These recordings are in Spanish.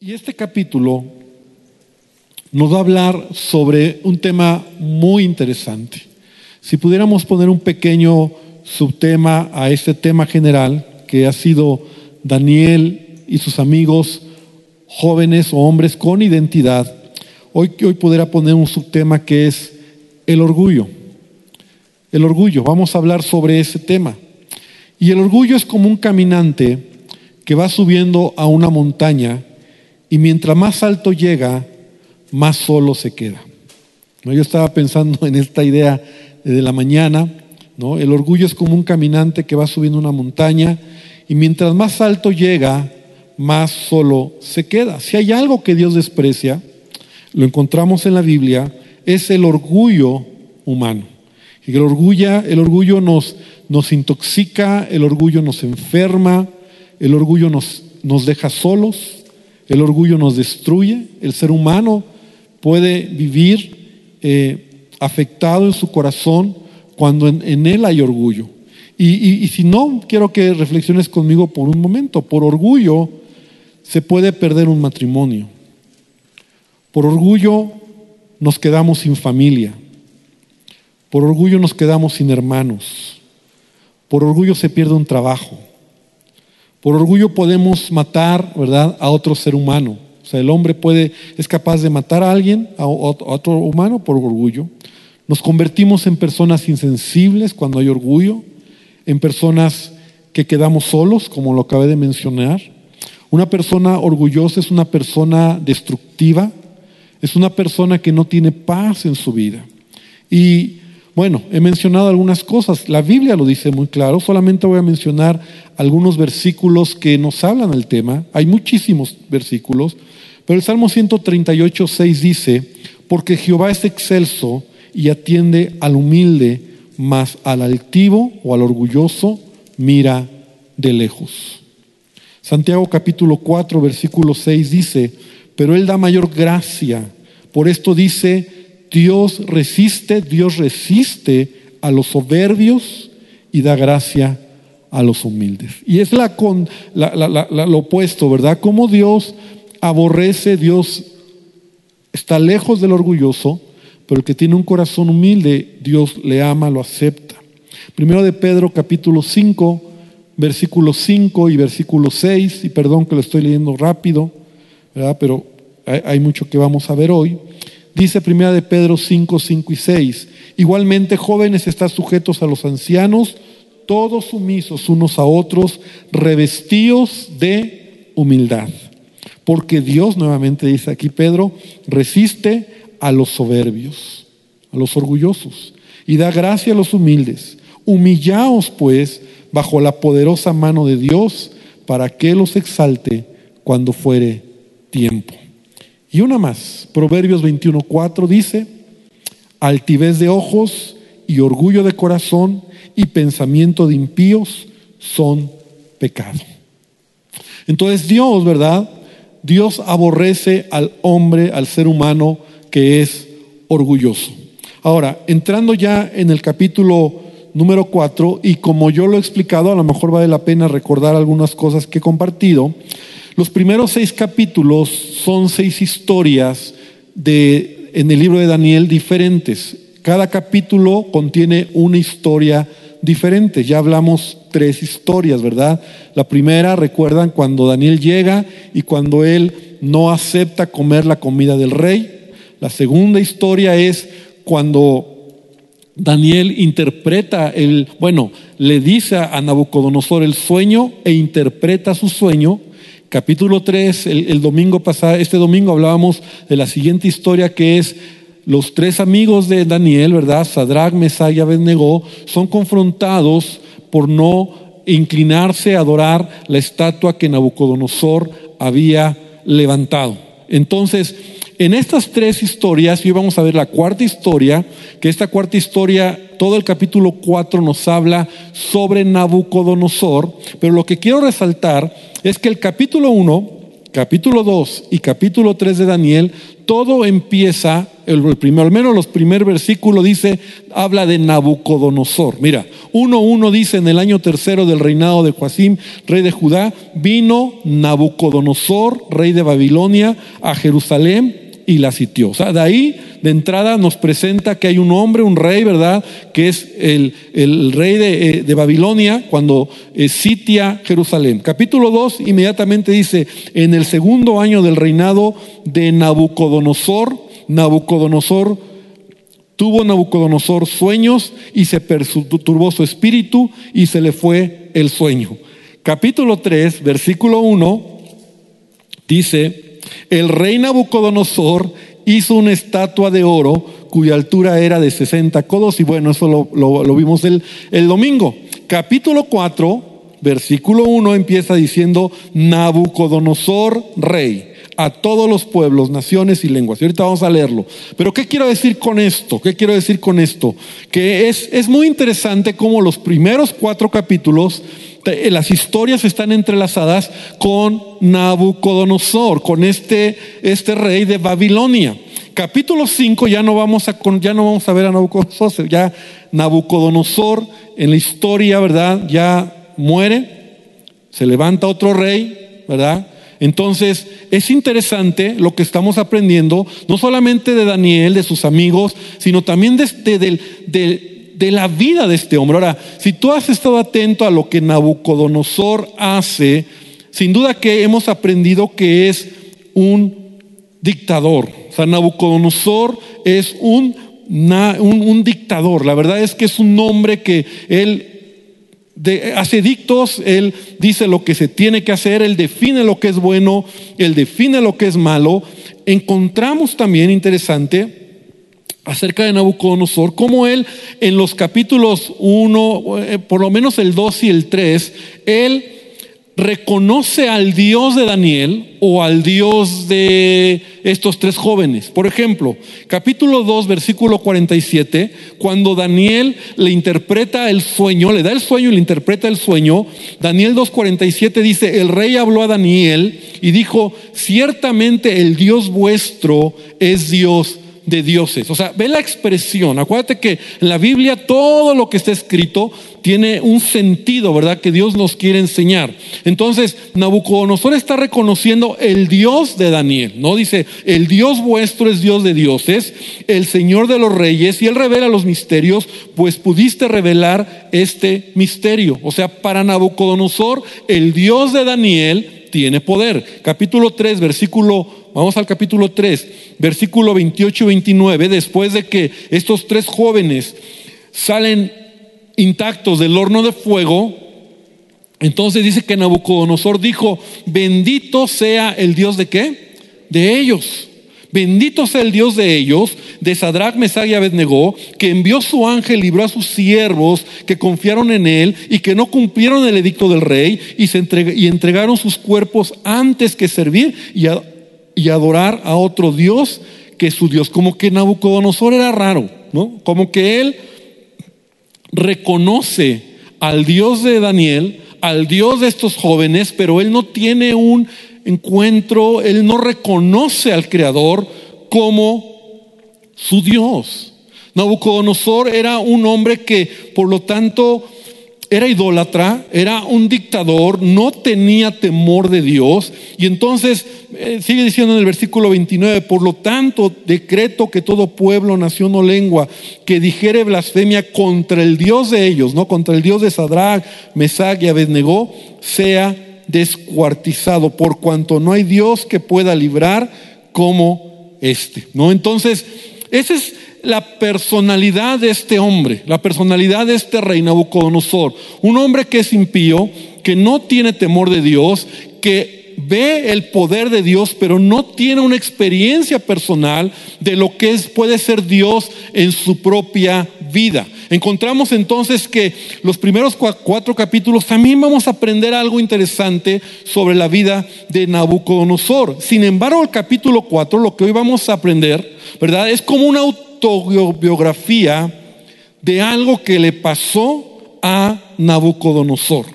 Y este capítulo nos va a hablar sobre un tema muy interesante. Si pudiéramos poner un pequeño subtema a este tema general, que ha sido Daniel y sus amigos jóvenes o hombres con identidad, hoy, hoy pudiera poner un subtema que es el orgullo. El orgullo, vamos a hablar sobre ese tema. Y el orgullo es como un caminante que va subiendo a una montaña y mientras más alto llega, más solo se queda. ¿No? Yo estaba pensando en esta idea de la mañana. ¿no? El orgullo es como un caminante que va subiendo una montaña y mientras más alto llega, más solo se queda. Si hay algo que Dios desprecia, lo encontramos en la Biblia, es el orgullo humano. Y el orgullo, el orgullo nos, nos intoxica, el orgullo nos enferma, el orgullo nos, nos deja solos, el orgullo nos destruye, el ser humano puede vivir eh, afectado en su corazón cuando en, él hay orgullo. Y, y si no, quiero que reflexiones conmigo por un momento. Por orgullo se puede perder un matrimonio. Por orgullo nos quedamos sin familia. Por orgullo nos quedamos sin hermanos. Por orgullo se pierde un trabajo. Por orgullo podemos matar, ¿verdad?, a otro ser humano. O sea, el hombre puede, es capaz de matar a alguien, a otro humano, por orgullo. Nos convertimos en personas insensibles cuando hay orgullo, en personas que quedamos solos, como lo acabé de mencionar. Una persona orgullosa es una persona destructiva, es una persona que no tiene paz en su vida. Y bueno, he mencionado algunas cosas, la Biblia lo dice muy claro, solamente voy a mencionar algunos versículos que nos hablan del tema, hay muchísimos versículos, pero el Salmo 138, 6 dice, porque Jehová es excelso y atiende al humilde, mas al altivo o al orgulloso mira de lejos. Santiago capítulo 4, versículo 6 dice, pero Él da mayor gracia, por esto dice, Dios resiste, Dios resiste a los soberbios y da gracia a los humildes. Y es la, con, lo opuesto, ¿verdad? Como Dios aborrece, Dios está lejos del orgulloso, pero el que tiene un corazón humilde, Dios le ama, lo acepta. Primero de Pedro capítulo 5, versículo 5 y versículo 6, y perdón que lo estoy leyendo rápido, ¿verdad? pero hay mucho que vamos a ver hoy. Dice primera de Pedro 5, 5 y 6. Igualmente, jóvenes, están sujetos a los ancianos, todos sumisos unos a otros, revestidos de humildad. Porque Dios, nuevamente dice aquí Pedro, resiste a los soberbios, a los orgullosos, y da gracia a los humildes. Humillaos, pues, bajo la poderosa mano de Dios, para que los exalte cuando fuere tiempo. Y una más, Proverbios 21.4 dice, altivez de ojos y orgullo de corazón y pensamiento de impíos son pecado. Entonces Dios, ¿verdad? Dios aborrece al hombre, al ser humano que es orgulloso. Ahora, entrando ya en el capítulo número 4, y como yo lo he explicado, a lo mejor vale la pena recordar algunas cosas que he compartido, los primeros seis capítulos son seis historias de, en el libro de Daniel diferentes. Cada capítulo contiene una historia diferente. Ya hablamos tres historias, ¿verdad? La primera, recuerdan, cuando Daniel llega y cuando él no acepta comer la comida del rey. La segunda historia es cuando Daniel interpreta el, bueno, le dice a Nabucodonosor el sueño e interpreta su sueño capítulo 3, el, domingo pasado, este domingo hablábamos de la siguiente historia que es los tres amigos de Daniel, ¿verdad? Sadrach, Mesach y Abednego, son confrontados por no inclinarse a adorar la estatua que Nabucodonosor había levantado. Entonces, en estas tres historias, y vamos a ver la cuarta historia, que esta cuarta historia, todo el capítulo 4 nos habla sobre Nabucodonosor, pero lo que quiero resaltar es que el capítulo 1 capítulo 2 y capítulo 3 de Daniel, todo empieza, el, primero, al menos los primer versículo dice, habla de Nabucodonosor. Mira, 1.1 dice, en el año tercero del reinado de Joacim, rey de Judá, vino Nabucodonosor, rey de Babilonia, a Jerusalén y la sitió. O sea, de ahí, de entrada, nos presenta que hay un hombre, un rey, ¿verdad? Que es el, rey de, eh, Babilonia cuando eh, sitia Jerusalén. Capítulo 2 inmediatamente dice, en el segundo año del reinado de Nabucodonosor, Nabucodonosor tuvo Nabucodonosor sueños y se perturbó su espíritu y se le fue el sueño. Capítulo 3, versículo 1, dice, el rey Nabucodonosor hizo una estatua de oro cuya altura era de 60 codos y bueno, eso lo, vimos el, el domingo. Capítulo 4, versículo 1 empieza diciendo Nabucodonosor rey a todos los pueblos, naciones y lenguas. Y ahorita vamos a leerlo. Pero ¿qué quiero decir con esto? ¿Qué quiero decir con esto? Que es, es muy interesante cómo los primeros cuatro capítulos las historias están entrelazadas con Nabucodonosor, con este, este rey de Babilonia. Capítulo 5 ya no vamos a ya no vamos a ver a Nabucodonosor, ya Nabucodonosor en la historia, ¿verdad? Ya muere, se levanta otro rey, ¿verdad? Entonces, es interesante lo que estamos aprendiendo, no solamente de Daniel, de sus amigos, sino también de, del de la vida de este hombre. Ahora, si tú has estado atento a lo que Nabucodonosor hace, sin duda que hemos aprendido que es un dictador. O sea, Nabucodonosor es un, un, dictador. La verdad es que es un hombre que él hace dictos, él dice lo que se tiene que hacer, él define lo que es bueno, él define lo que es malo. Encontramos también interesante acerca de Nabucodonosor, como él en los capítulos 1, eh, por lo menos el 2 y el 3, él reconoce al Dios de Daniel o al Dios de estos tres jóvenes. Por ejemplo, capítulo 2, versículo 47, cuando Daniel le interpreta el sueño, le da el sueño y le interpreta el sueño, Daniel 2.47 dice, el rey habló a Daniel y dijo, ciertamente el Dios vuestro es Dios de dioses. O sea, ve la expresión. Acuérdate que en la Biblia todo lo que está escrito tiene un sentido, ¿verdad? Que Dios nos quiere enseñar. Entonces, Nabucodonosor está reconociendo el Dios de Daniel, ¿no? Dice, el Dios vuestro es Dios de dioses, el Señor de los reyes, y Él revela los misterios, pues pudiste revelar este misterio. O sea, para Nabucodonosor, el Dios de Daniel tiene poder. Capítulo 3, versículo, vamos al capítulo 3, versículo 28 y 29, después de que estos tres jóvenes salen intactos del horno de fuego, entonces dice que Nabucodonosor dijo, bendito sea el Dios de qué? De ellos. Bendito sea el Dios de ellos, de Sadrach, Mesach y Abednego, que envió su ángel, libró a sus siervos que confiaron en él y que no cumplieron el edicto del rey y, se y entregaron sus cuerpos antes que servir y, y adorar a otro Dios que su Dios. Como que Nabucodonosor era raro, ¿no? Como que él reconoce al Dios de Daniel, al Dios de estos jóvenes, pero él no tiene un encuentro, él no reconoce al Creador como su Dios. Nabucodonosor era un hombre que, por lo tanto, era idólatra, era un dictador, no tenía temor de Dios. Y entonces eh, sigue diciendo en el versículo 29, por lo tanto, decreto que todo pueblo, nación o lengua que dijere blasfemia contra el Dios de ellos, no contra el Dios de Sadrach, Mesach y Abednego, sea descuartizado, por cuanto no hay Dios que pueda librar como este. ¿No? Entonces, esa es la personalidad de este hombre, la personalidad de este rey Nabucodonosor. Un hombre que es impío, que no tiene temor de Dios, que ve el poder de Dios, pero no tiene una experiencia personal de lo que es, puede ser Dios en su propia vida. Encontramos entonces que los primeros cuatro capítulos también vamos a aprender algo interesante sobre la vida de Nabucodonosor. Sin embargo, el capítulo 4, lo que hoy vamos a aprender, ¿verdad? Es como una autobiografía de algo que le pasó a Nabucodonosor.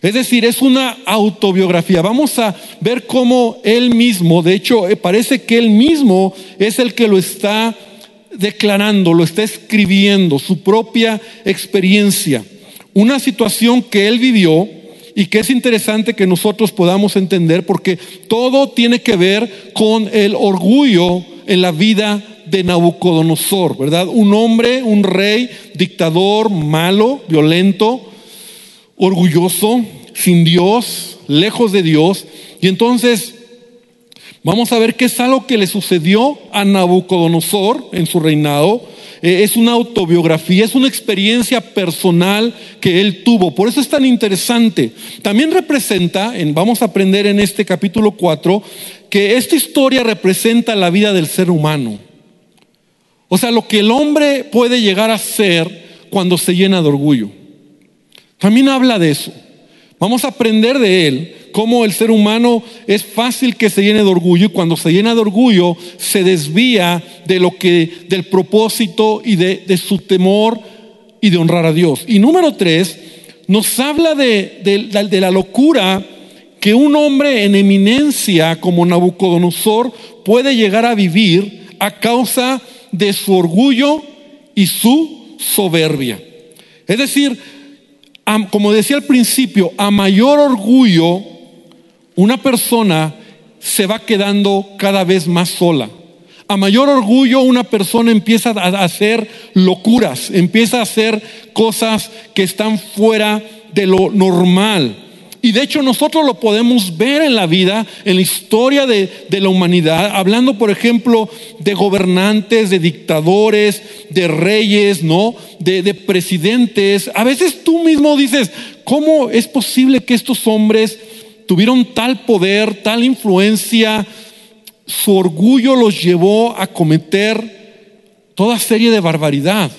Es decir, es una autobiografía. Vamos a ver cómo él mismo, de hecho, eh, parece que él mismo es el que lo está declarando, lo está escribiendo, su propia experiencia. Una situación que él vivió y que es interesante que nosotros podamos entender porque todo tiene que ver con el orgullo en la vida de Nabucodonosor, ¿verdad? Un hombre, un rey, dictador, malo, violento, orgulloso, sin Dios, lejos de Dios. Y entonces vamos a ver qué es algo que le sucedió a Nabucodonosor en su reinado. Eh, es una autobiografía, es una experiencia personal que él tuvo. Por eso es tan interesante. También representa, en, vamos a aprender en este capítulo 4, que esta historia representa la vida del ser humano. O sea, lo que el hombre puede llegar a ser cuando se llena de orgullo. También habla de eso. Vamos a aprender de él cómo el ser humano es fácil que se llene de orgullo y cuando se llena de orgullo se desvía de lo que del propósito y de, su temor y de honrar a Dios. Y número tres, nos habla de la locura que un hombre en eminencia como Nabucodonosor puede llegar a vivir a causa de su orgullo y su soberbia. Es decir, como decía al principio, a mayor orgullo, una persona se va quedando cada vez más sola. A mayor orgullo una persona empieza a hacer locuras, empieza a hacer cosas que están fuera de lo normal. Y de hecho nosotros lo podemos ver en la vida, en la historia de, la humanidad, hablando por ejemplo de gobernantes, de dictadores, de reyes, ¿no? De, de presidentes. A veces tú mismo dices, ¿cómo es posible que estos hombres tuvieron tal poder, tal influencia? Su orgullo los llevó a cometer toda serie de barbaridad,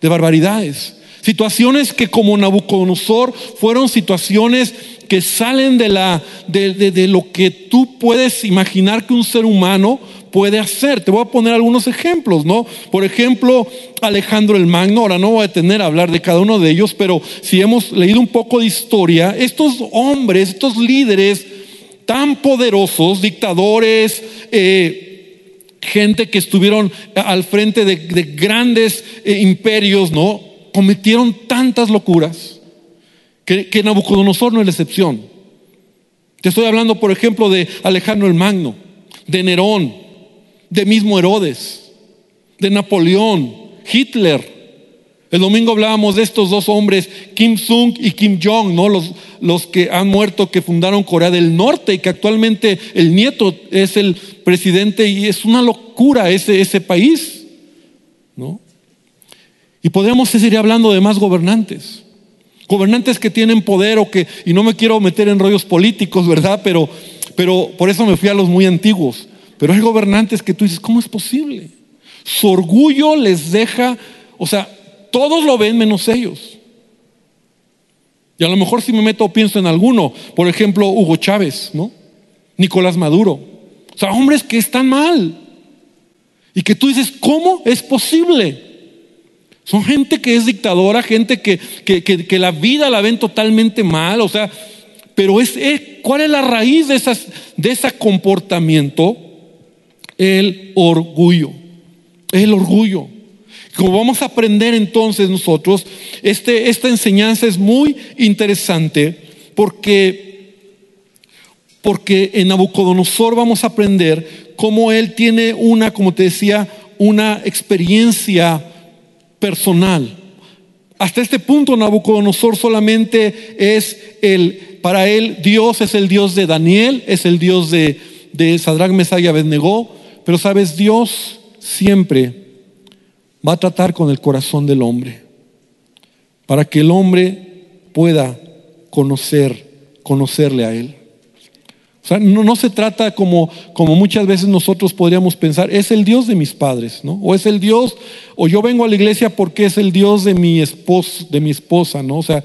de barbaridades. Situaciones que como Nabucodonosor fueron situaciones que salen de, la, de, lo que tú puedes imaginar que un ser humano puede hacer. Te voy a poner algunos ejemplos, ¿no? Por ejemplo, Alejandro el Magno, ahora no voy a tener a hablar de cada uno de ellos, pero si hemos leído un poco de historia, estos hombres, estos líderes tan poderosos, dictadores, eh, gente que estuvieron al frente de, grandes eh, imperios, ¿no? Cometieron tantas locuras que, Nabucodonosor no es la excepción. Te estoy hablando, por ejemplo, de Alejandro el Magno, de Nerón, de mismo Herodes, de Napoleón, Hitler. El domingo hablábamos de estos dos hombres, Kim Sung y Kim Jong, ¿no? Los, los que han muerto, que fundaron Corea del Norte y que actualmente el nieto es el presidente y es una locura ese, ese país. Y podríamos seguir hablando de más gobernantes. Gobernantes que tienen poder o que, y no me quiero meter en rollos políticos, ¿verdad? Pero, pero por eso me fui a los muy antiguos. Pero hay gobernantes que tú dices, ¿cómo es posible? Su orgullo les deja, o sea, todos lo ven menos ellos. Y a lo mejor si me meto pienso en alguno, por ejemplo, Hugo Chávez, ¿no? Nicolás Maduro. O sea, hombres que están mal. Y que tú dices, ¿cómo es posible? Son gente que es dictadora, gente que, que, la vida la ven totalmente mal, o sea, pero es, ¿cuál es la raíz de, esas, de ese comportamiento? El orgullo, el orgullo. Como vamos a aprender entonces nosotros, este, esta enseñanza es muy interesante porque, porque en Nabucodonosor vamos a aprender cómo él tiene una, como te decía, una experiencia personal. Hasta este punto Nabucodonosor solamente es el, para él Dios es el Dios de Daniel, es el Dios de, de Sadrach, Mesach y Abednego, pero sabes, Dios siempre va a tratar con el corazón del hombre, para que el hombre pueda conocer, conocerle a Él sea, no, se trata como, como muchas veces nosotros podríamos pensar, es el Dios de mis padres, ¿no? O es el Dios, o yo vengo a la iglesia porque es el Dios de mi esposo, de mi esposa, ¿no? O sea,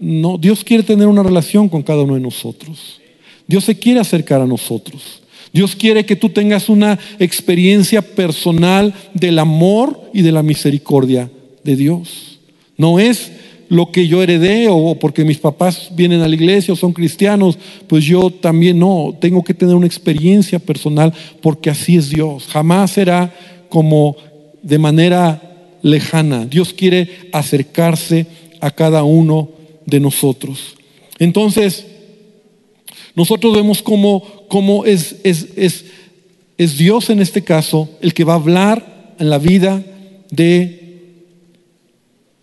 no, Dios quiere tener una relación con cada uno de nosotros. Dios se quiere acercar a nosotros. Dios quiere que tú tengas una experiencia personal del amor y de la misericordia de Dios. No es lo que yo heredé o porque mis papás vienen a la iglesia o son cristianos, pues yo también no, tengo que tener una experiencia personal porque así es Dios. Jamás será como de manera lejana. Dios quiere acercarse a cada uno de nosotros. Entonces, nosotros vemos cómo, cómo es, es, es, es Dios en este caso el que va a hablar en la vida de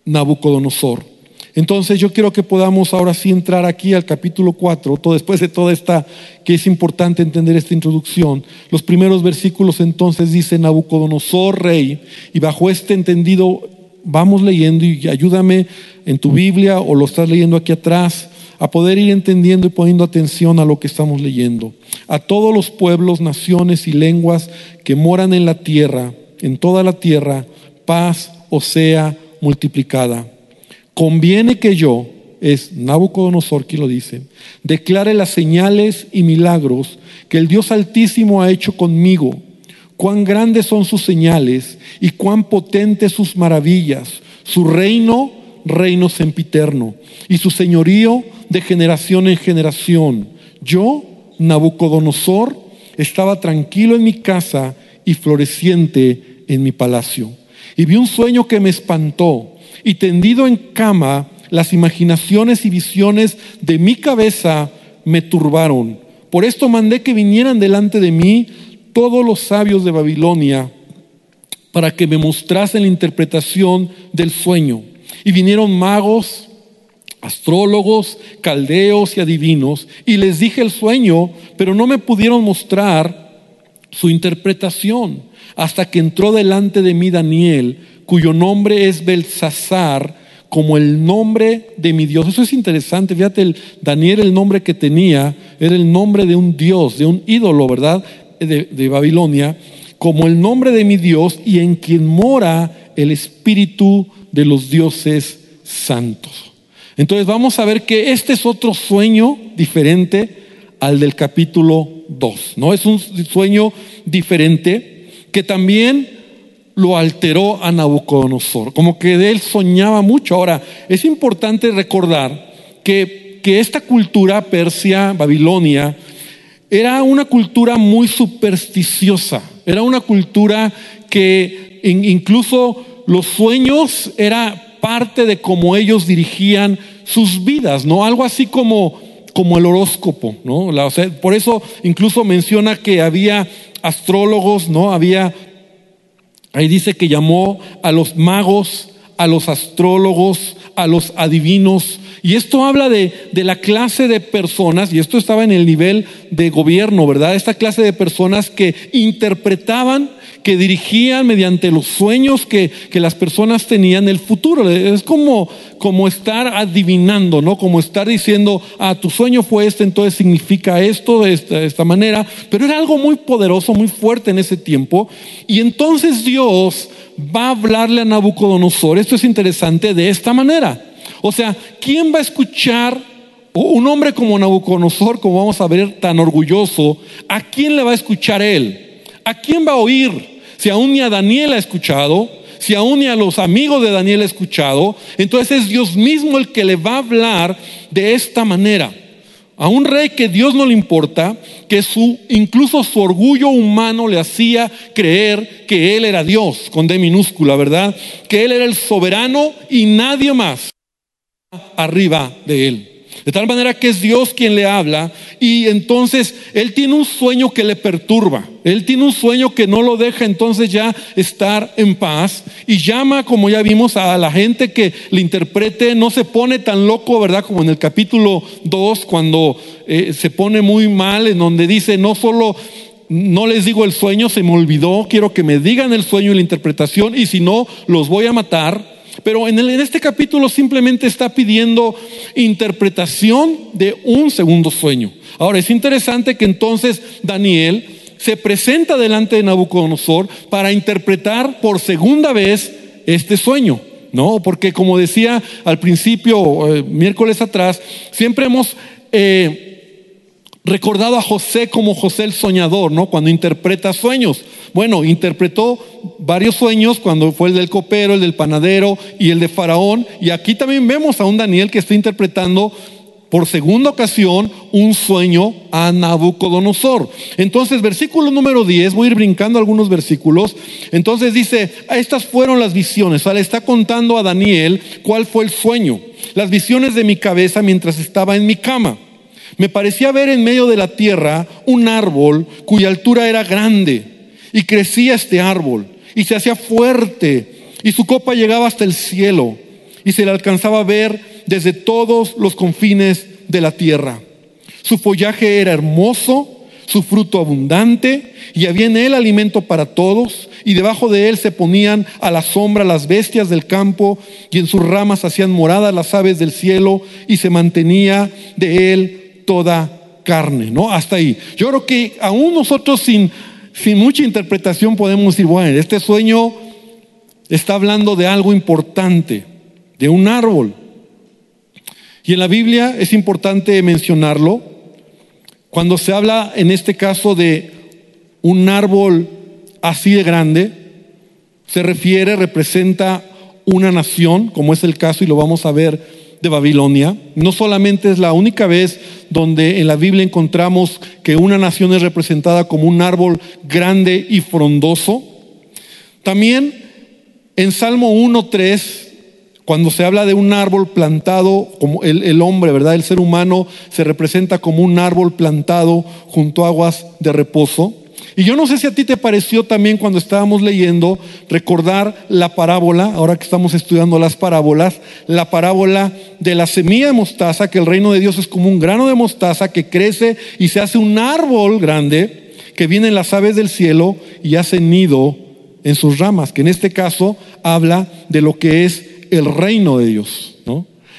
Nabucodonosor. Entonces yo quiero que podamos ahora sí entrar aquí al capítulo 4, todo, después de toda esta, que es importante entender esta introducción. Los primeros versículos entonces dicen Nabucodonosor, rey, y bajo este entendido vamos leyendo y ayúdame en tu Biblia o lo estás leyendo aquí atrás a poder ir entendiendo y poniendo atención a lo que estamos leyendo. A todos los pueblos, naciones y lenguas que moran en la tierra, en toda la tierra, paz o sea multiplicada. Conviene que yo, es Nabucodonosor quien lo dice, declare las señales y milagros que el Dios Altísimo ha hecho conmigo. Cuán grandes son sus señales y cuán potentes sus maravillas. Su reino, reino sempiterno, y su señorío de generación en generación. Yo, Nabucodonosor, estaba tranquilo en mi casa y floreciente en mi palacio. Y vi un sueño que me espantó y tendido en cama, las imaginaciones y visiones de mi cabeza me turbaron. Por esto mandé que vinieran delante de mí todos los sabios de Babilonia para que me mostrasen la interpretación del sueño. Y vinieron magos, astrólogos, caldeos y adivinos, y les dije el sueño, pero no me pudieron mostrar su interpretación, hasta que entró delante de mí Daniel, cuyo nombre es Belsasar, como el nombre de mi Dios. Eso es interesante. Fíjate, el, Daniel, el nombre que tenía, era el nombre de un Dios, de un ídolo, ¿verdad? De, de Babilonia, como el nombre de mi Dios y en quien mora el espíritu de los dioses santos. Entonces vamos a ver que este es otro sueño diferente al del capítulo 2, ¿no? Es un sueño diferente que también lo alteró a Nabucodonosor, como que de él soñaba mucho. Ahora, es importante recordar que, que esta cultura persia, Babilonia, era una cultura muy supersticiosa, era una cultura que incluso los sueños era parte de cómo ellos dirigían sus vidas, ¿no? Algo así como, como el horóscopo, ¿no? por eso incluso menciona que había astrólogos, ¿no? Había Ahí dice que llamó a los magos, a los astrólogos, a los adivinos. Y esto habla de, de, la clase de personas, y esto estaba en el nivel de gobierno, ¿verdad? Esta clase de personas que interpretaban que dirigían mediante los sueños que, las personas tenían el futuro. Es como, como estar adivinando, ¿no? Como estar diciendo, ah, tu sueño fue este, entonces significa esto de esta, de esta manera. Pero era algo muy poderoso, muy fuerte en ese tiempo. Y entonces Dios va a hablarle a Nabucodonosor, esto es interesante, de esta manera. O sea, ¿quién va a escuchar un hombre como Nabucodonosor, como vamos a ver, tan orgulloso? ¿A quién le va a escuchar él? ¿A quién va a oír? Si aún ni a Daniel ha escuchado, si aún ni a los amigos de Daniel ha escuchado, entonces es Dios mismo el que le va a hablar de esta manera. A un rey que Dios no le importa, que su, incluso su orgullo humano le hacía creer que él era Dios, con D minúscula, ¿verdad? Que él era el soberano y nadie más arriba de él. De tal manera que es Dios quien le habla y entonces él tiene un sueño que le perturba. Él tiene un sueño que no lo deja entonces ya estar en paz y llama, como ya vimos, a la gente que le interprete. No se pone tan loco, ¿verdad? Como en el capítulo 2, cuando eh, se pone muy mal, en donde dice, no solo no les digo el sueño, se me olvidó, quiero que me digan el sueño y la interpretación y si no, los voy a matar. Pero en, este capítulo simplemente está pidiendo interpretación de un segundo sueño. Ahora, es interesante que entonces Daniel se presenta delante de Nabucodonosor para interpretar por segunda vez este sueño. No, porque como decía al principio, eh, miércoles atrás, siempre hemos eh, recordado a José como José el soñador, ¿no? Cuando interpreta sueños. Bueno, interpretó varios sueños cuando fue el del copero, el del panadero y el de Faraón. Y aquí también vemos a un Daniel que está interpretando por segunda ocasión un sueño a Nabucodonosor. Entonces, versículo número 10, voy a ir brincando algunos versículos. Entonces dice, estas fueron las visiones. O le está contando a Daniel cuál fue el sueño. Las visiones de mi cabeza mientras estaba en mi cama. Me parecía ver en medio de la tierra un árbol cuya altura era grande y crecía este árbol y se hacía fuerte y su copa llegaba hasta el cielo y se le alcanzaba a ver desde todos los confines de la tierra. Su follaje era hermoso, su fruto abundante y había en él alimento para todos y debajo de él se ponían a la sombra las bestias del campo y en sus ramas hacían morada las aves del cielo y se mantenía de él toda carne, ¿no? Hasta ahí. Yo creo que aún nosotros sin, sin mucha interpretación podemos decir, bueno, este sueño está hablando de algo importante, de un árbol. Y en la Biblia es importante mencionarlo, cuando se habla en este caso de un árbol así de grande, se refiere, representa una nación, como es el caso y lo vamos a ver de Babilonia. No solamente es la única vez donde en la Biblia encontramos que una nación es representada como un árbol grande y frondoso. También en Salmo 1.3, cuando se habla de un árbol plantado, como el, el, hombre, ¿verdad? El ser humano se representa como un árbol plantado junto a aguas de reposo. Y yo no sé si a ti te pareció también cuando estábamos leyendo recordar la parábola, ahora que estamos estudiando las parábolas, la parábola de la semilla de mostaza, que el reino de Dios es como un grano de mostaza que crece y se hace un árbol grande, que vienen las aves del cielo y hacen nido en sus ramas, que en este caso habla de lo que es el reino de Dios.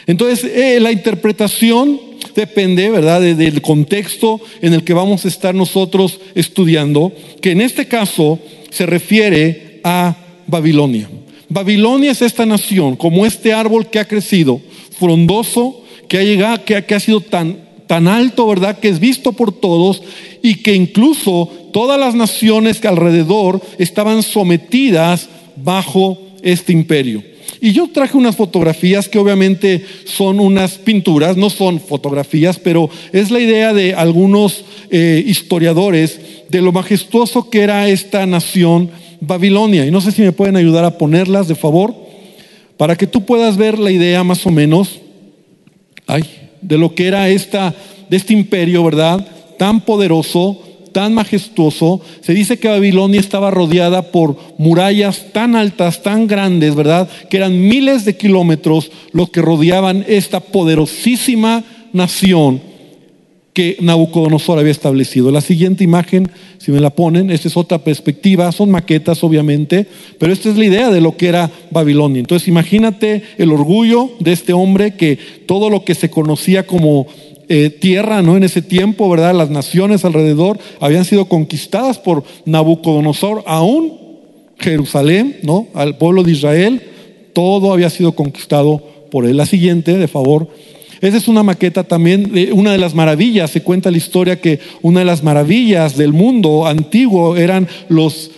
Entonces, eh, la interpretación depende, ¿verdad?, del contexto en el que vamos a estar nosotros estudiando, que en este caso se refiere a Babilonia. Babilonia es esta nación, como este árbol que ha crecido, frondoso, que ha llegado, que, ha sido tan, tan alto, ¿verdad?, que es visto por todos y que incluso todas las naciones que alrededor estaban sometidas bajo este imperio. Y yo traje unas fotografías que obviamente son unas pinturas, no son fotografías, pero es la idea de algunos eh, historiadores de lo majestuoso que era esta nación Babilonia. Y no sé si me pueden ayudar a ponerlas de favor, para que tú puedas ver la idea más o menos ay, de lo que era esta, de este imperio, ¿verdad? Tan poderoso, tan majestuoso, se dice que Babilonia estaba rodeada por murallas tan altas, tan grandes, ¿verdad? Que eran miles de kilómetros los que rodeaban esta poderosísima nación que Nabucodonosor había establecido. La siguiente imagen, si me la ponen, esta es otra perspectiva, son maquetas obviamente, pero esta es la idea de lo que era Babilonia. Entonces imagínate el orgullo de este hombre que todo lo que se conocía como eh, tierra, ¿no? En ese tiempo, ¿verdad? Las naciones alrededor habían sido conquistadas por Nabucodonosor, aún Jerusalén, ¿no? Al pueblo de Israel, todo había sido conquistado por él. La siguiente, de favor. Esa es una maqueta también, de una de las maravillas, se cuenta la historia que una de las maravillas del mundo antiguo eran los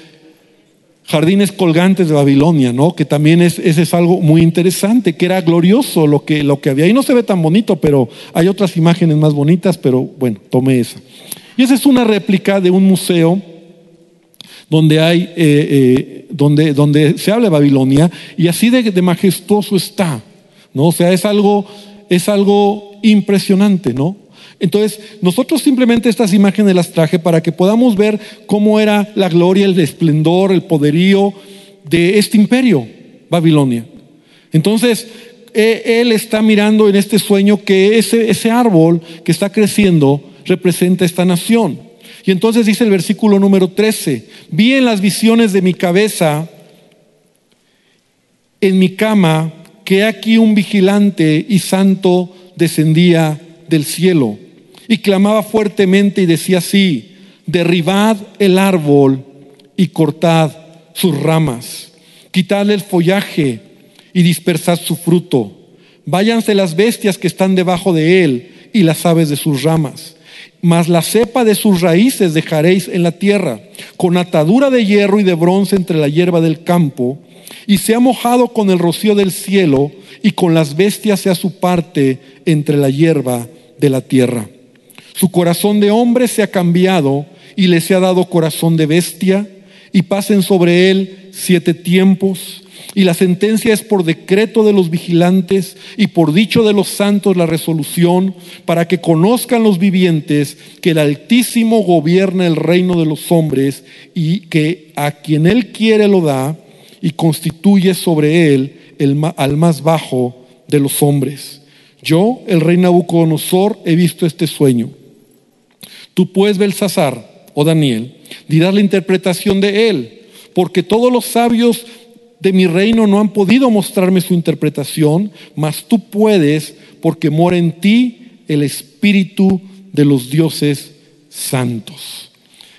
jardines colgantes de Babilonia, ¿no? Que también es, ese es algo muy interesante, que era glorioso lo que, lo que había. Y no se ve tan bonito, pero hay otras imágenes más bonitas, pero bueno, tomé esa. Y esa es una réplica de un museo donde hay, eh, eh, donde, donde se habla de Babilonia, y así de, de, majestuoso está, ¿no? O sea, es algo, es algo impresionante, ¿no? Entonces, nosotros simplemente estas imágenes las traje para que podamos ver cómo era la gloria, el esplendor, el poderío de este imperio, Babilonia. Entonces, e, él está mirando en este sueño que ese, ese árbol que está creciendo representa esta nación. Y entonces dice el versículo número 13, vi en las visiones de mi cabeza, en mi cama, que aquí un vigilante y santo descendía del cielo y clamaba fuertemente y decía así, derribad el árbol y cortad sus ramas, quitadle el follaje y dispersad su fruto. Váyanse las bestias que están debajo de él y las aves de sus ramas. mas la cepa de sus raíces dejaréis en la tierra, con atadura de hierro y de bronce entre la hierba del campo, y se ha mojado con el rocío del cielo, y con las bestias sea su parte entre la hierba de la tierra. Su corazón de hombre se ha cambiado, y le se ha dado corazón de bestia, y pasen sobre él siete tiempos y la sentencia es por decreto de los vigilantes y por dicho de los santos la resolución para que conozcan los vivientes que el Altísimo gobierna el reino de los hombres y que a quien él quiere lo da y constituye sobre él el, al más bajo de los hombres. Yo, el rey Nabucodonosor, he visto este sueño. Tú puedes, Belsasar, o Daniel, dirás la interpretación de él, porque todos los sabios de mi reino no han podido mostrarme su interpretación, mas tú puedes porque mora en ti el espíritu de los dioses santos.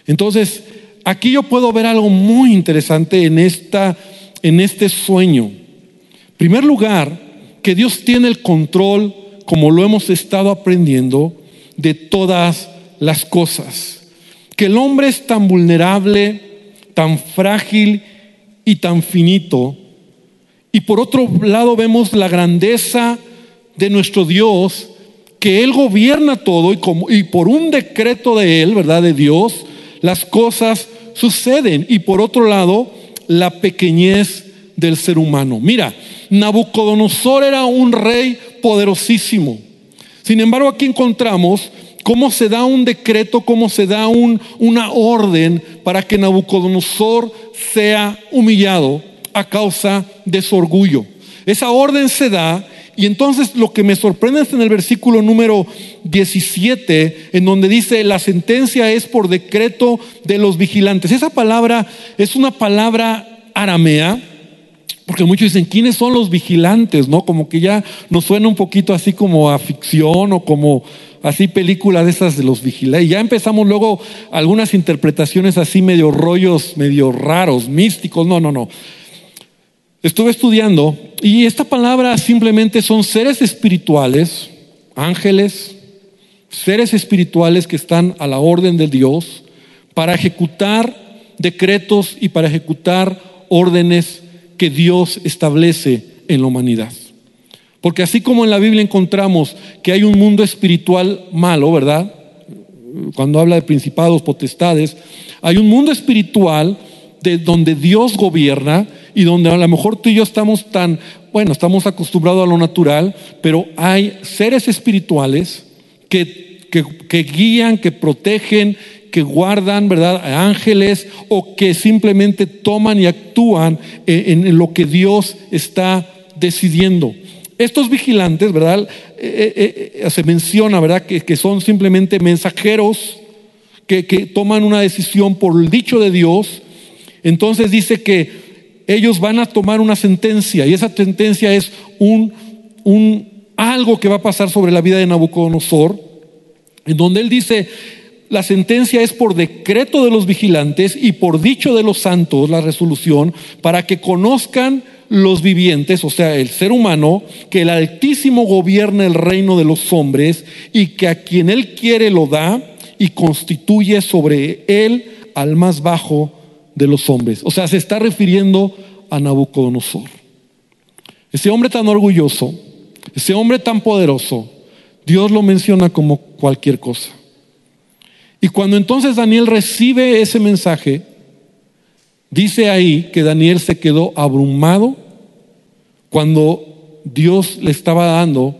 Entonces, aquí yo puedo ver algo muy interesante en, esta, en este sueño. En primer lugar, que Dios tiene el control, como lo hemos estado aprendiendo, de todas las cosas. Que el hombre es tan vulnerable, tan frágil y tan finito. Y por otro lado vemos la grandeza de nuestro Dios, que Él gobierna todo y, como, y por un decreto de Él, ¿verdad? De Dios, las cosas suceden. Y por otro lado, la pequeñez del ser humano. Mira, Nabucodonosor era un rey poderosísimo. Sin embargo, aquí encontramos cómo se da un decreto, cómo se da un, una orden para que Nabucodonosor sea humillado a causa de su orgullo. Esa orden se da y entonces lo que me sorprende es en el versículo número 17, en donde dice, la sentencia es por decreto de los vigilantes. Esa palabra es una palabra aramea, porque muchos dicen, ¿quiénes son los vigilantes? ¿No? Como que ya nos suena un poquito así como a ficción o como así películas de esas de los vigilantes. Y ya empezamos luego algunas interpretaciones así medio rollos, medio raros, místicos. No, no, no. Estuve estudiando y esta palabra simplemente son seres espirituales, ángeles, seres espirituales que están a la orden de Dios para ejecutar decretos y para ejecutar órdenes que Dios establece en la humanidad. Porque así como en la Biblia encontramos que hay un mundo espiritual malo, ¿verdad? Cuando habla de principados, potestades, hay un mundo espiritual de donde Dios gobierna y donde a lo mejor tú y yo estamos tan, bueno, estamos acostumbrados a lo natural, pero hay seres espirituales que, que, guían, que protegen, que guardan, ¿verdad? Ángeles o que simplemente toman y actúan en, en lo que Dios está decidiendo. Estos vigilantes, ¿verdad? Eh, eh, eh, se menciona, ¿verdad? Que, son simplemente mensajeros que, toman una decisión por el dicho de Dios. Entonces dice que ellos van a tomar una sentencia y esa sentencia es un, un algo que va a pasar sobre la vida de Nabucodonosor, en donde él dice, la sentencia es por decreto de los vigilantes y por dicho de los santos, la resolución, para que conozcan los vivientes, o sea, el ser humano, que el Altísimo gobierna el reino de los hombres y que a quien Él quiere lo da y constituye sobre Él al más bajo de los hombres. O sea, se está refiriendo a Nabucodonosor. Ese hombre tan orgulloso, ese hombre tan poderoso, Dios lo menciona como cualquier cosa. Y cuando entonces Daniel recibe ese mensaje, Dice ahí que Daniel se quedó abrumado cuando Dios le estaba dando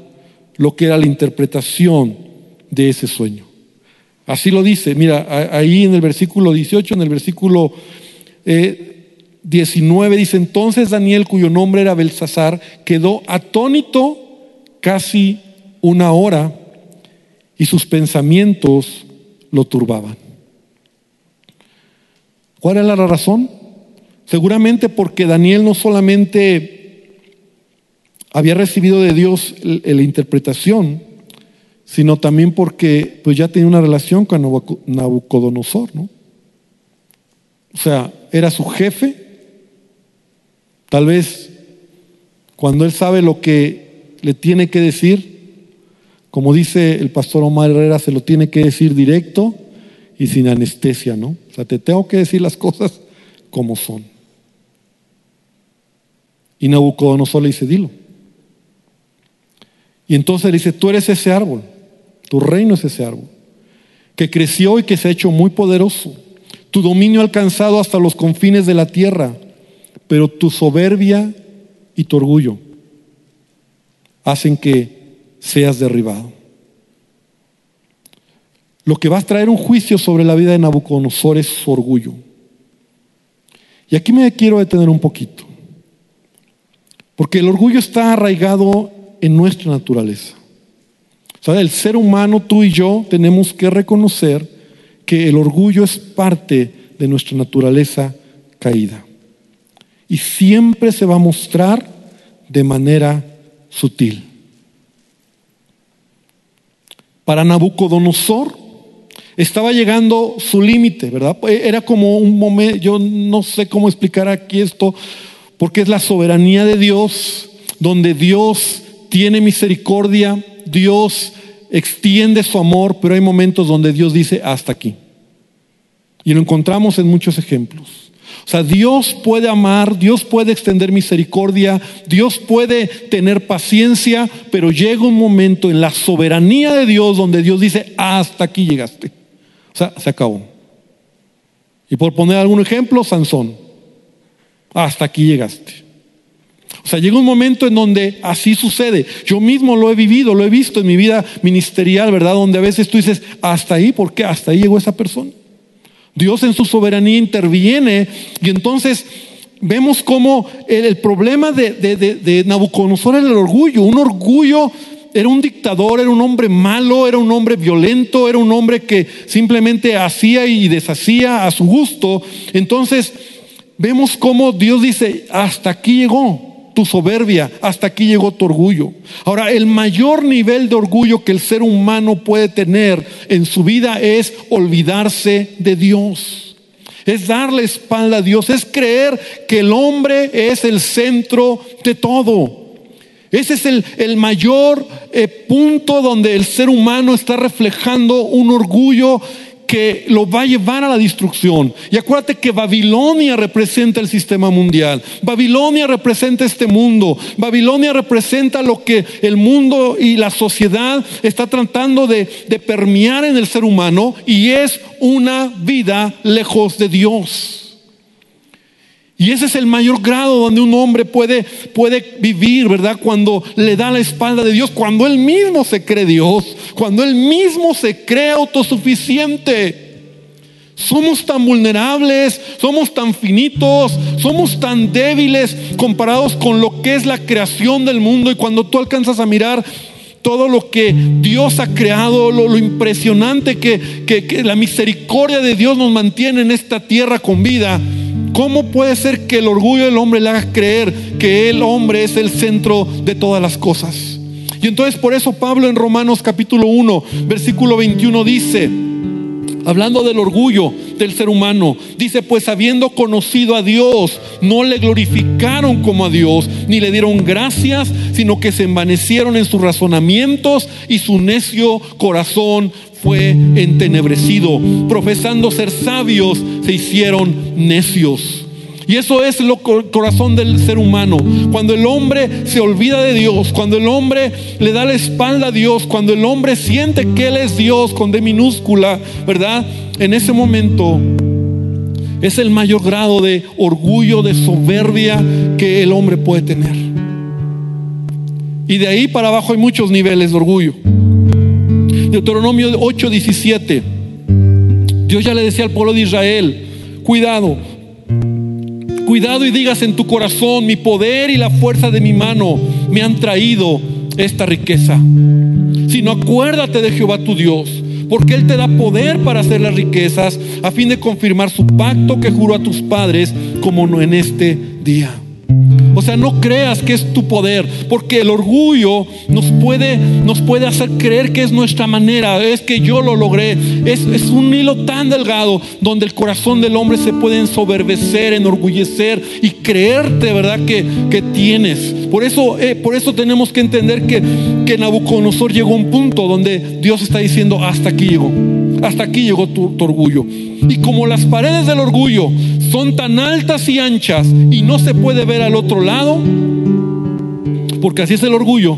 lo que era la interpretación de ese sueño. Así lo dice, mira, ahí en el versículo 18, en el versículo 19 eh, dice, entonces Daniel, cuyo nombre era Belsasar, quedó atónito casi una hora y sus pensamientos lo turbaban. ¿Cuál era la razón? Seguramente porque Daniel no solamente había recibido de Dios la interpretación, sino también porque pues ya tenía una relación con Nabucodonosor, ¿no? O sea, era su jefe. Tal vez cuando él sabe lo que le tiene que decir, como dice el pastor Omar Herrera, se lo tiene que decir directo y sin anestesia, ¿no? O sea, te tengo que decir las cosas como son. Y Nabucodonosor le dice, dilo. Y entonces le dice, tú eres ese árbol, tu reino es ese árbol, que creció y que se ha hecho muy poderoso. Tu dominio ha alcanzado hasta los confines de la tierra, pero tu soberbia y tu orgullo hacen que seas derribado. Lo que va a traer un juicio sobre la vida de Nabucodonosor es su orgullo. Y aquí me quiero detener un poquito. Porque el orgullo está arraigado en nuestra naturaleza. O sea, el ser humano, tú y yo, tenemos que reconocer que el orgullo es parte de nuestra naturaleza caída. Y siempre se va a mostrar de manera sutil. Para Nabucodonosor estaba llegando su límite, ¿verdad? Era como un momento, yo no sé cómo explicar aquí esto, porque es la soberanía de Dios, donde Dios tiene misericordia, Dios extiende su amor, pero hay momentos donde Dios dice hasta aquí. Y lo encontramos en muchos ejemplos. O sea, Dios puede amar, Dios puede extender misericordia, Dios puede tener paciencia, pero llega un momento en la soberanía de Dios donde Dios dice, hasta aquí llegaste. O sea, se acabó. Y por poner algún ejemplo, Sansón, hasta aquí llegaste. O sea, llega un momento en donde así sucede. Yo mismo lo he vivido, lo he visto en mi vida ministerial, ¿verdad? Donde a veces tú dices, hasta ahí, ¿por qué? Hasta ahí llegó esa persona. Dios en su soberanía interviene. Y entonces vemos cómo el, problema de, de Nabucodonosor era el orgullo, un orgullo era un dictador, era un hombre malo, era un hombre violento, era un hombre que simplemente hacía y deshacía a su gusto. Entonces vemos cómo Dios dice, hasta aquí llegó tu soberbia, hasta aquí llegó tu orgullo. Ahora, el mayor nivel de orgullo que el ser humano puede tener en su vida es olvidarse de Dios. Es darle espalda a Dios, es creer que el hombre es el centro de todo. Ese es el, mayor eh, punto donde el ser humano está reflejando un orgullo que lo va a llevar a la destrucción. Y acuérdate que Babilonia representa el sistema mundial. Babilonia representa este mundo. Babilonia representa lo que el mundo y la sociedad está tratando de, de permear en el ser humano y es una vida lejos de Dios. Y ese es el mayor grado donde un hombre puede, puede vivir, ¿verdad? Cuando le da la espalda de Dios, cuando él mismo se cree Dios, cuando él mismo se cree autosuficiente. Somos tan vulnerables, somos tan finitos, somos tan débiles comparados con lo que es la creación del mundo. Y cuando tú alcanzas a mirar todo lo que Dios ha creado, lo, impresionante que, que la misericordia de Dios nos mantiene en esta tierra con vida, ¿Cómo puede ser que el orgullo del hombre le haga creer que el hombre es el centro de todas las cosas? Y entonces por eso Pablo en Romanos capítulo 1, versículo 21 dice, hablando del orgullo del ser humano, dice, pues habiendo conocido a Dios, no le glorificaron como a Dios, ni le dieron gracias, sino que se envanecieron en sus razonamientos y su necio corazón fue entenebrecido. Profesando ser sabios, se hicieron necios. Y eso es el corazón del ser humano. Cuando el hombre se olvida de Dios, cuando el hombre le da la espalda a Dios, cuando el hombre siente que Él es Dios con D minúscula, ¿verdad? En ese momento es el mayor grado de orgullo, de soberbia que el hombre puede tener. Y de ahí para abajo hay muchos niveles de orgullo. Deuteronomio 8:17. Dios ya le decía al pueblo de Israel, cuidado, cuidado y digas en tu corazón, mi poder y la fuerza de mi mano me han traído esta riqueza. Sino acuérdate de Jehová tu Dios, porque Él te da poder para hacer las riquezas, a fin de confirmar su pacto que juró a tus padres, como no en este día. O sea, no creas que es tu poder, porque el orgullo nos puede, nos puede hacer creer que es nuestra manera, es que yo lo logré. Es, un hilo tan delgado donde el corazón del hombre se puede ensoberbecer, enorgullecer y creerte, ¿verdad? Que, que tienes. Por eso, eh, por eso tenemos que entender que, que Nabucodonosor llegó a un punto donde Dios está diciendo, hasta aquí llegó. Hasta aquí llegó tu, orgullo. Y como las paredes del orgullo son tan altas y anchas y no se puede ver al otro lado, porque así es el orgullo,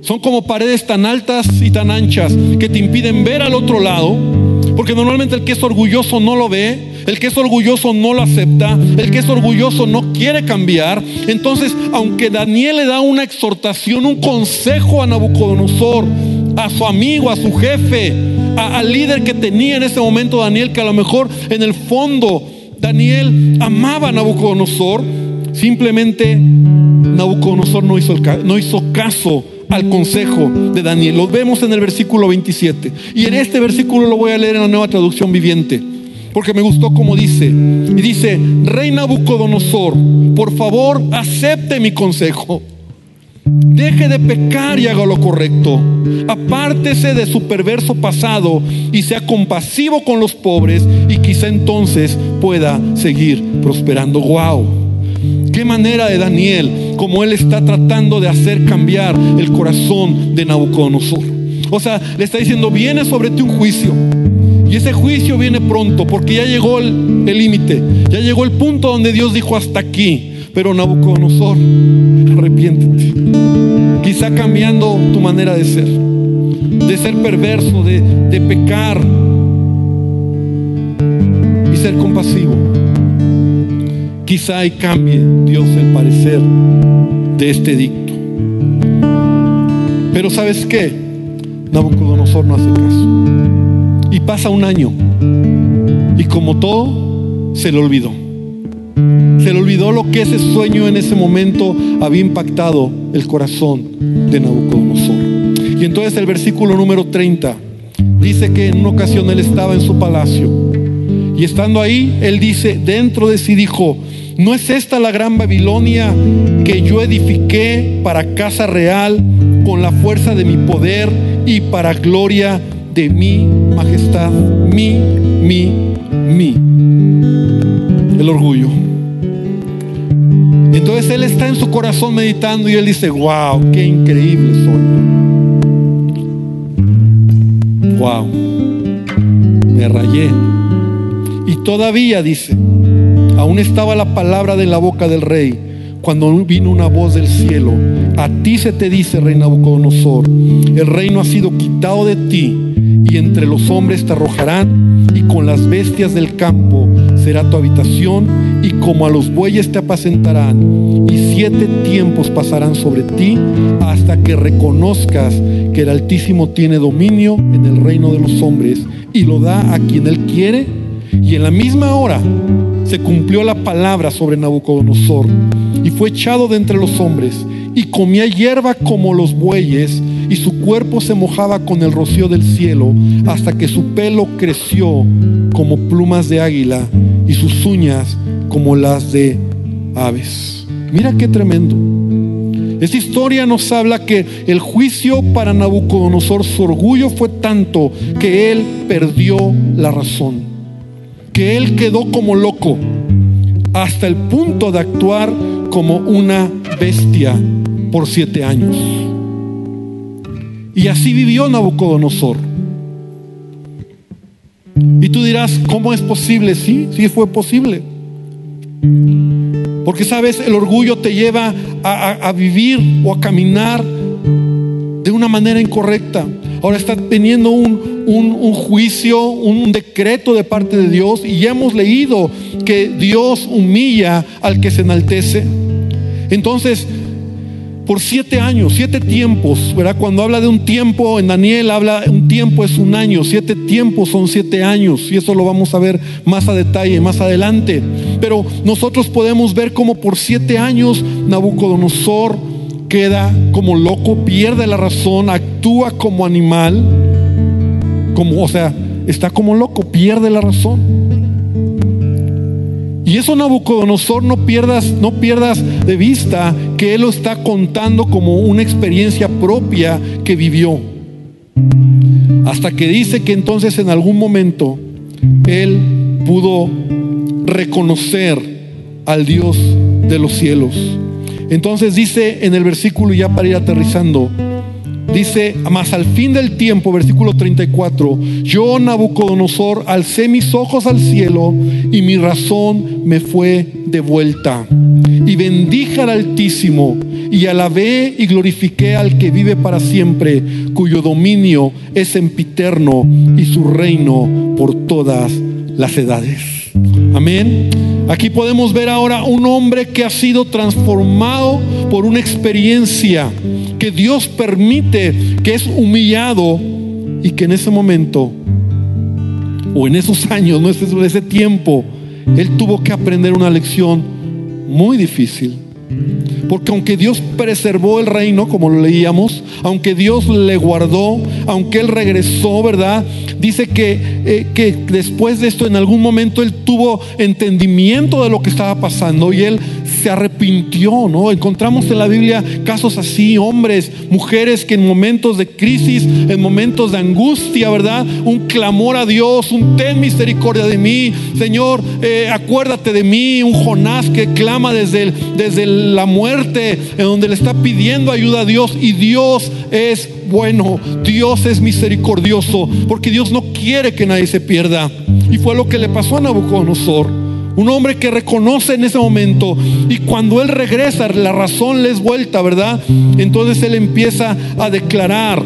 son como paredes tan altas y tan anchas que te impiden ver al otro lado, porque normalmente el que es orgulloso no lo ve, el que es orgulloso no lo acepta, el que es orgulloso no quiere cambiar. Entonces, aunque Daniel le da una exhortación, un consejo a Nabucodonosor, a su amigo, a su jefe, al líder que tenía en ese momento Daniel, que a lo mejor en el fondo Daniel amaba a Nabucodonosor, simplemente Nabucodonosor no hizo, no hizo caso al consejo de Daniel. Lo vemos en el versículo 27. Y en este versículo lo voy a leer en la nueva traducción viviente, porque me gustó como dice. Y dice, Rey Nabucodonosor, por favor acepte mi consejo. Deje de pecar y haga lo correcto. Apártese de su perverso pasado y sea compasivo con los pobres y quizá entonces pueda seguir prosperando. Wow. Qué manera de Daniel, como él está tratando de hacer cambiar el corazón de Nabucodonosor. O sea, le está diciendo, viene sobre ti un juicio. Y ese juicio viene pronto porque ya llegó el límite. Ya llegó el punto donde Dios dijo hasta aquí. Pero Nabucodonosor, arrepiéntete. Quizá cambiando tu manera de ser, de ser perverso, de, de pecar y ser compasivo. Quizá y cambie Dios el parecer de este dicto. Pero ¿sabes qué? Nabucodonosor no hace caso. Y pasa un año. Y como todo, se le olvidó. Se le olvidó lo que ese sueño en ese momento había impactado el corazón de Nabucodonosor. Y entonces el versículo número 30 dice que en una ocasión él estaba en su palacio. Y estando ahí, él dice, dentro de sí dijo, ¿no es esta la gran Babilonia que yo edifiqué para casa real con la fuerza de mi poder y para gloria de mi majestad? Mi, mi, mi. El orgullo. Entonces él está en su corazón meditando y él dice, wow, qué increíble soy. Wow, me rayé. Y todavía dice, aún estaba la palabra de la boca del rey cuando vino una voz del cielo. A ti se te dice, rey Nabucodonosor, el reino ha sido quitado de ti y entre los hombres te arrojarán y con las bestias del campo será tu habitación y como a los bueyes te apacentarán y siete tiempos pasarán sobre ti hasta que reconozcas que el Altísimo tiene dominio en el reino de los hombres y lo da a quien él quiere. Y en la misma hora se cumplió la palabra sobre Nabucodonosor y fue echado de entre los hombres y comía hierba como los bueyes y su cuerpo se mojaba con el rocío del cielo hasta que su pelo creció como plumas de águila y sus uñas como las de aves. Mira qué tremendo. Esta historia nos habla que el juicio para Nabucodonosor, su orgullo fue tanto que él perdió la razón, que él quedó como loco, hasta el punto de actuar como una bestia por siete años. Y así vivió Nabucodonosor. Y tú dirás, ¿cómo es posible? Sí, sí fue posible. Porque sabes, el orgullo te lleva a, vivir o a caminar de una manera incorrecta. Ahora está teniendo un, un, juicio, un decreto de parte de Dios y ya hemos leído que Dios humilla al que se enaltece. Entonces, por siete años, siete tiempos, ¿verdad? Cuando habla de un tiempo, en Daniel habla, un tiempo es un año, siete tiempos son siete años, y eso lo vamos a ver más a detalle, más adelante. Pero nosotros podemos ver como por siete años Nabucodonosor queda como loco, pierde la razón, actúa como animal, como, o sea, está como loco, pierde la razón. Y eso Nabucodonosor no pierdas, no pierdas de vista que él lo está contando como una experiencia propia que vivió. Hasta que dice que entonces en algún momento él pudo reconocer al Dios de los cielos. Entonces dice en el versículo ya para ir aterrizando, Dice, más al fin del tiempo, versículo 34, yo Nabucodonosor alcé mis ojos al cielo y mi razón me fue de vuelta. Y bendije al Altísimo y alabé y glorifiqué al que vive para siempre, cuyo dominio es sempiterno y su reino por todas las edades. Amén. Aquí podemos ver ahora un hombre que ha sido transformado por una experiencia que Dios permite, que es humillado y que en ese momento o en esos años, no en ese tiempo, él tuvo que aprender una lección muy difícil. Porque aunque Dios preservó el reino, como lo leíamos, aunque Dios le guardó, aunque Él regresó, ¿verdad? Dice que, eh, que después de esto, en algún momento Él tuvo entendimiento de lo que estaba pasando y Él se arrepintió, ¿no? Encontramos en la Biblia casos así, hombres, mujeres que en momentos de crisis, en momentos de angustia, ¿verdad? Un clamor a Dios, un ten misericordia de mí, Señor, eh, acuérdate de mí, un Jonás que clama desde, desde la muerte, en donde le está pidiendo ayuda a Dios y Dios es bueno, Dios es misericordioso, porque Dios no quiere que nadie se pierda. Y fue lo que le pasó a Nabucodonosor. Un hombre que reconoce en ese momento y cuando él regresa, la razón le es vuelta, ¿verdad? Entonces él empieza a declarar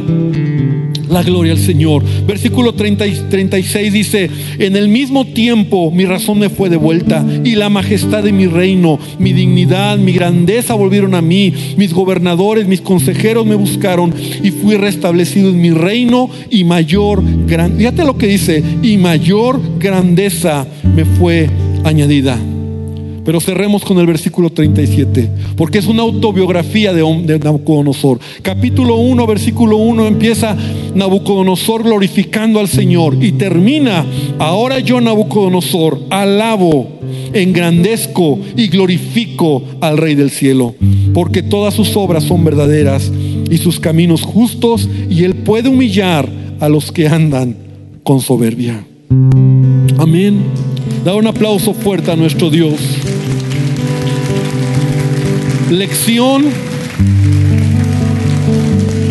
la gloria al Señor. Versículo 30 y 36 dice, en el mismo tiempo mi razón me fue de vuelta y la majestad de mi reino, mi dignidad, mi grandeza volvieron a mí, mis gobernadores, mis consejeros me buscaron y fui restablecido en mi reino y mayor, gran, fíjate lo que dice, y mayor grandeza me fue añadida. Pero cerremos con el versículo 37, porque es una autobiografía de, Nabucodonosor. Capítulo 1, versículo 1 empieza Nabucodonosor glorificando al Señor y termina, ahora yo Nabucodonosor alabo, engrandezco y glorifico al Rey del cielo, porque todas sus obras son verdaderas y sus caminos justos y él puede humillar a los que andan con soberbia. Amén. Da un aplauso fuerte a nuestro Dios. Lección,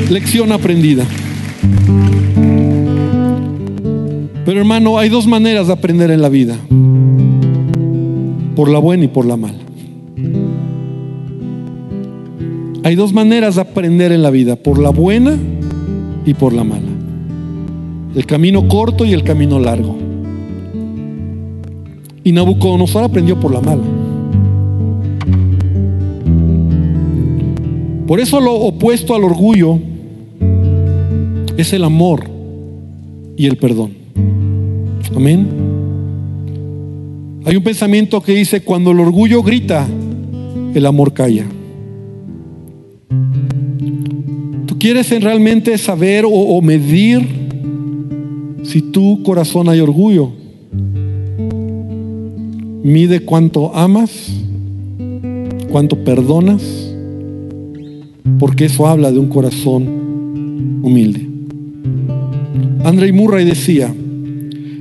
lección aprendida. Pero hermano, hay dos maneras de aprender en la vida. Por la buena y por la mala. Hay dos maneras de aprender en la vida. Por la buena y por la mala. El camino corto y el camino largo. Y Nabucodonosor aprendió por la mala. Por eso lo opuesto al orgullo es el amor y el perdón. Amén. Hay un pensamiento que dice, cuando el orgullo grita, el amor calla. ¿Tú quieres realmente saber o, o medir si tu corazón hay orgullo? Mide cuánto amas, cuánto perdonas, porque eso habla de un corazón humilde. André Murray decía,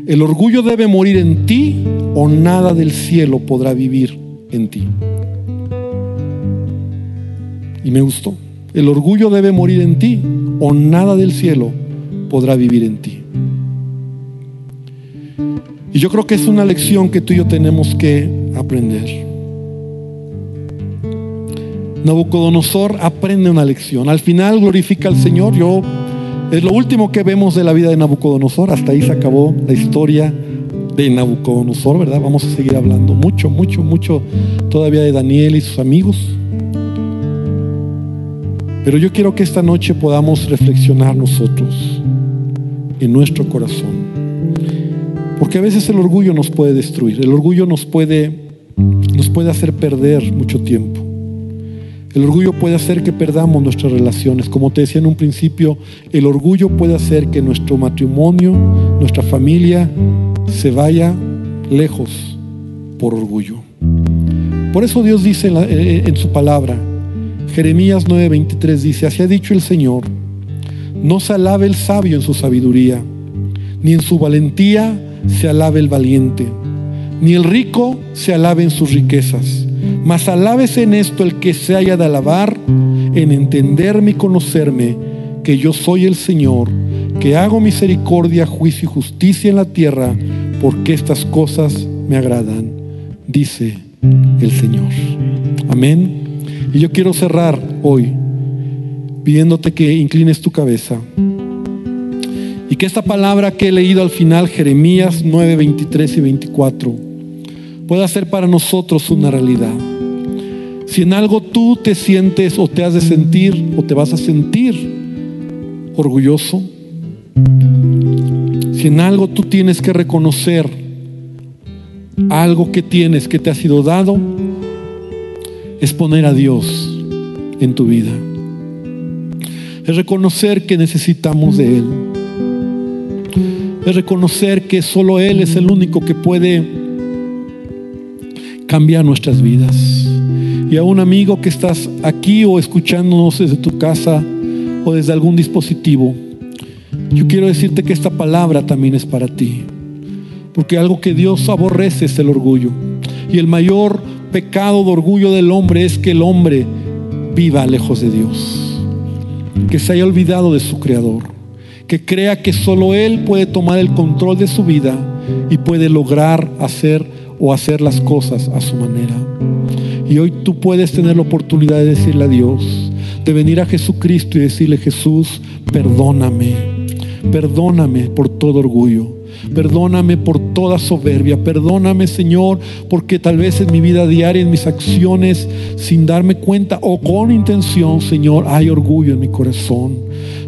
el orgullo debe morir en ti o nada del cielo podrá vivir en ti. Y me gustó. El orgullo debe morir en ti o nada del cielo podrá vivir en ti. Y yo creo que es una lección que tú y yo tenemos que aprender. Nabucodonosor aprende una lección. Al final glorifica al Señor. Yo es lo último que vemos de la vida de Nabucodonosor. Hasta ahí se acabó la historia de Nabucodonosor, ¿verdad? Vamos a seguir hablando mucho, mucho, mucho todavía de Daniel y sus amigos. Pero yo quiero que esta noche podamos reflexionar nosotros en nuestro corazón. Porque a veces el orgullo nos puede destruir, el orgullo nos puede, nos puede hacer perder mucho tiempo. El orgullo puede hacer que perdamos nuestras relaciones. Como te decía en un principio, el orgullo puede hacer que nuestro matrimonio, nuestra familia se vaya lejos por orgullo. Por eso Dios dice en, eh, eh, su palabra, Jeremías 9:23 dice, así ha dicho el Señor, no se alabe el sabio en su sabiduría, ni en su valentía se alabe el valiente, ni el rico se alabe en sus riquezas, mas alábese en esto el que se haya de alabar, en entenderme y conocerme, que yo soy el Señor, que hago misericordia, juicio y justicia en la tierra, porque estas cosas me agradan, dice el Señor. Amén. Y yo quiero cerrar hoy pidiéndote que inclines tu cabeza y que esta palabra que he leído al final, Jeremías 9, 23 y 24, pueda ser para nosotros una realidad. Si en algo tú te sientes o te has de sentir o te vas a sentir orgulloso, si en algo tú tienes que reconocer algo que tienes que te ha sido dado, es poner a Dios en tu vida. Es reconocer que necesitamos de Él. Es reconocer que solo Él es el único que puede cambiar nuestras vidas. Y a un amigo que estás aquí o escuchándonos desde tu casa o desde algún dispositivo, yo quiero decirte que esta palabra también es para ti. Porque algo que Dios aborrece es el orgullo. Y el mayor pecado de orgullo del hombre es que el hombre viva lejos de Dios, que se haya olvidado de su Creador, que crea que solo Él puede tomar el control de su vida y puede lograr hacer o hacer las cosas a su manera. Y hoy tú puedes tener la oportunidad de decirle a Dios, de venir a Jesucristo y decirle, Jesús, perdóname, perdóname por todo orgullo. Perdóname por toda soberbia. Perdóname, Señor, porque tal vez en mi vida diaria, en mis acciones, sin darme cuenta o con intención, Señor, hay orgullo en mi corazón.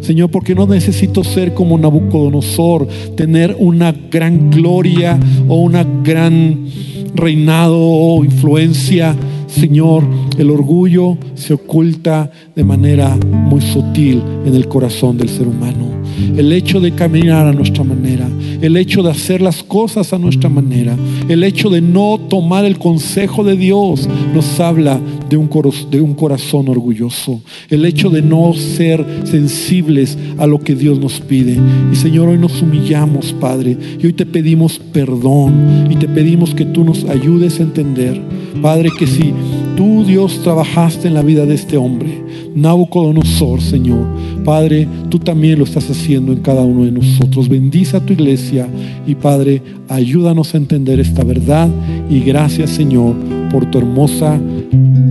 Señor, porque no necesito ser como Nabucodonosor, tener una gran gloria o una gran reinado o influencia. Señor, el orgullo se oculta de manera muy sutil en el corazón del ser humano. El hecho de caminar a nuestra manera, el hecho de hacer las cosas a nuestra manera, el hecho de no tomar el consejo de Dios nos habla de un, de un corazón orgulloso. El hecho de no ser sensibles a lo que Dios nos pide. Y Señor, hoy nos humillamos, Padre, y hoy te pedimos perdón y te pedimos que tú nos ayudes a entender, Padre, que si tú, Dios, trabajaste en la vida de este hombre, Nabucodonosor, Señor, Padre, tú también lo estás haciendo en cada uno de nosotros. Bendice a tu iglesia y Padre, ayúdanos a entender esta verdad y gracias, Señor, por tu hermosa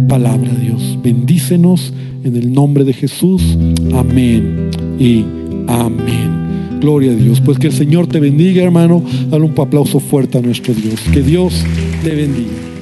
palabra, Dios. Bendícenos en el nombre de Jesús. Amén y amén. Gloria a Dios. Pues que el Señor te bendiga, hermano. Dale un aplauso fuerte a nuestro Dios. Que Dios te bendiga.